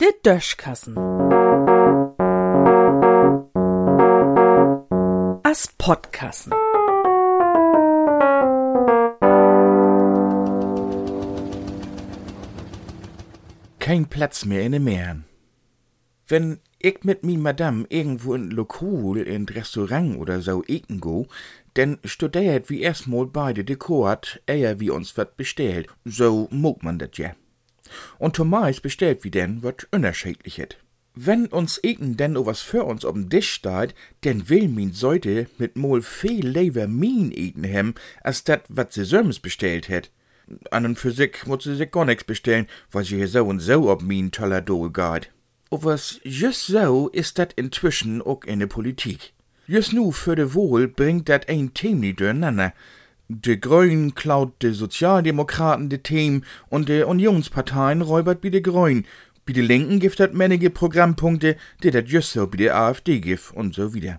Der Döschkassen. As Podkassen. Kein Platz mehr in den Meeren. Wenn ich mit mi Madame irgendwo in Lokal, in Restaurant oder so eten go, denn studiert wie erstmal beide Dekort, eher wie uns wat bestellt. So mag man dat ja. Und Thomas bestellt wie denn wat unterschiedlichet. Wenn uns eten denn o was für uns ob'n Tisch steht, denn will min Seite mit mol viel lever min eten hem, als dat wat sie söms bestellt het. An und für sich muss sie sich gar nix bestellen, weil sie hier so und so ob min toller Dohe geht. Was just so ist dat inzwischen auch in der Politik. Just nu für de Wohl bringt dat ein nie durcheinander. De Grünen klaut de Sozialdemokraten de Themen und de Unionsparteien räubert bi de Grünen. Bi de Linken gibt dat männige Programmpunkte, die dat just so bi de AfD gibt und so wieder.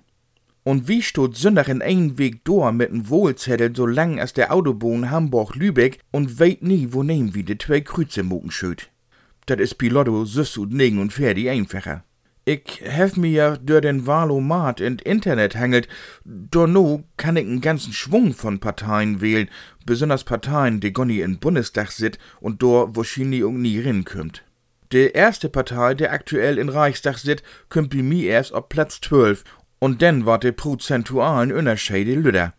Und wie stot Sünder in ein Weg door mit n Wohlzettel so lang als der Autobahn Hamburg-Lübeck und weit nie, wo nehmen wie de zwei Kreuze mucken schüt. Dat is Pilotto süß und negen und fertig einfacher. Ich hef mir ja durch den Wahlomat in Internet hangelt, no kann ich einen ganzen Schwung von Parteien wählen, besonders Parteien, die gonni in Bundestag sit und wo nie und nie rinkümmt. Die erste Partei, der aktuell in Reichstag sit, kümmt bei mir erst auf Platz 12 und dann war de prozentualen Unterschiede lüder.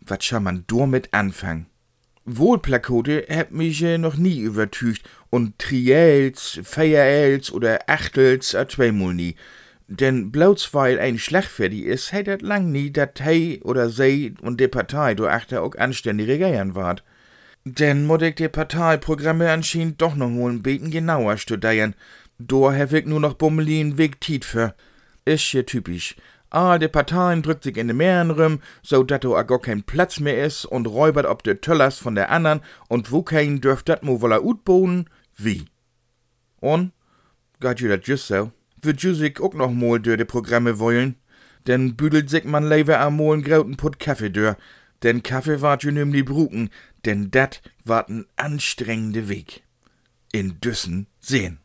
Was schau man damit anfangen? Wohlplakate hab mich äh, noch nie übertücht und Triels, Feierels oder Achtels a zweimal nie. Denn bloß weil ein schlagfertig is, heit dat lang nie, dat hei oder sei und de Partei do achter auch anständig regieren ward. Denn mod ich de Parteiprogramme anscheinend doch noch mal ein beten genauer studieren. Do hab ich nur noch Bummelin Weg Tiet für. Ist ja typisch. All de Parteien drückt sich in de Meeren rum, so dat do a gar kein Platz mehr is und räubert ob de Töllers von der andern und wo kein dürft dat mo wolla utbohnen? Wie? Und? Geht ju dat just so? Würd ju sich auch noch mal durch de Programme wollen? Denn büdelt sich man lever amol n grauten Put Kaffee dör. Denn Kaffee wart ju nimm die Bruken, denn dat wart n anstrengende Weg. In Düssen sehen.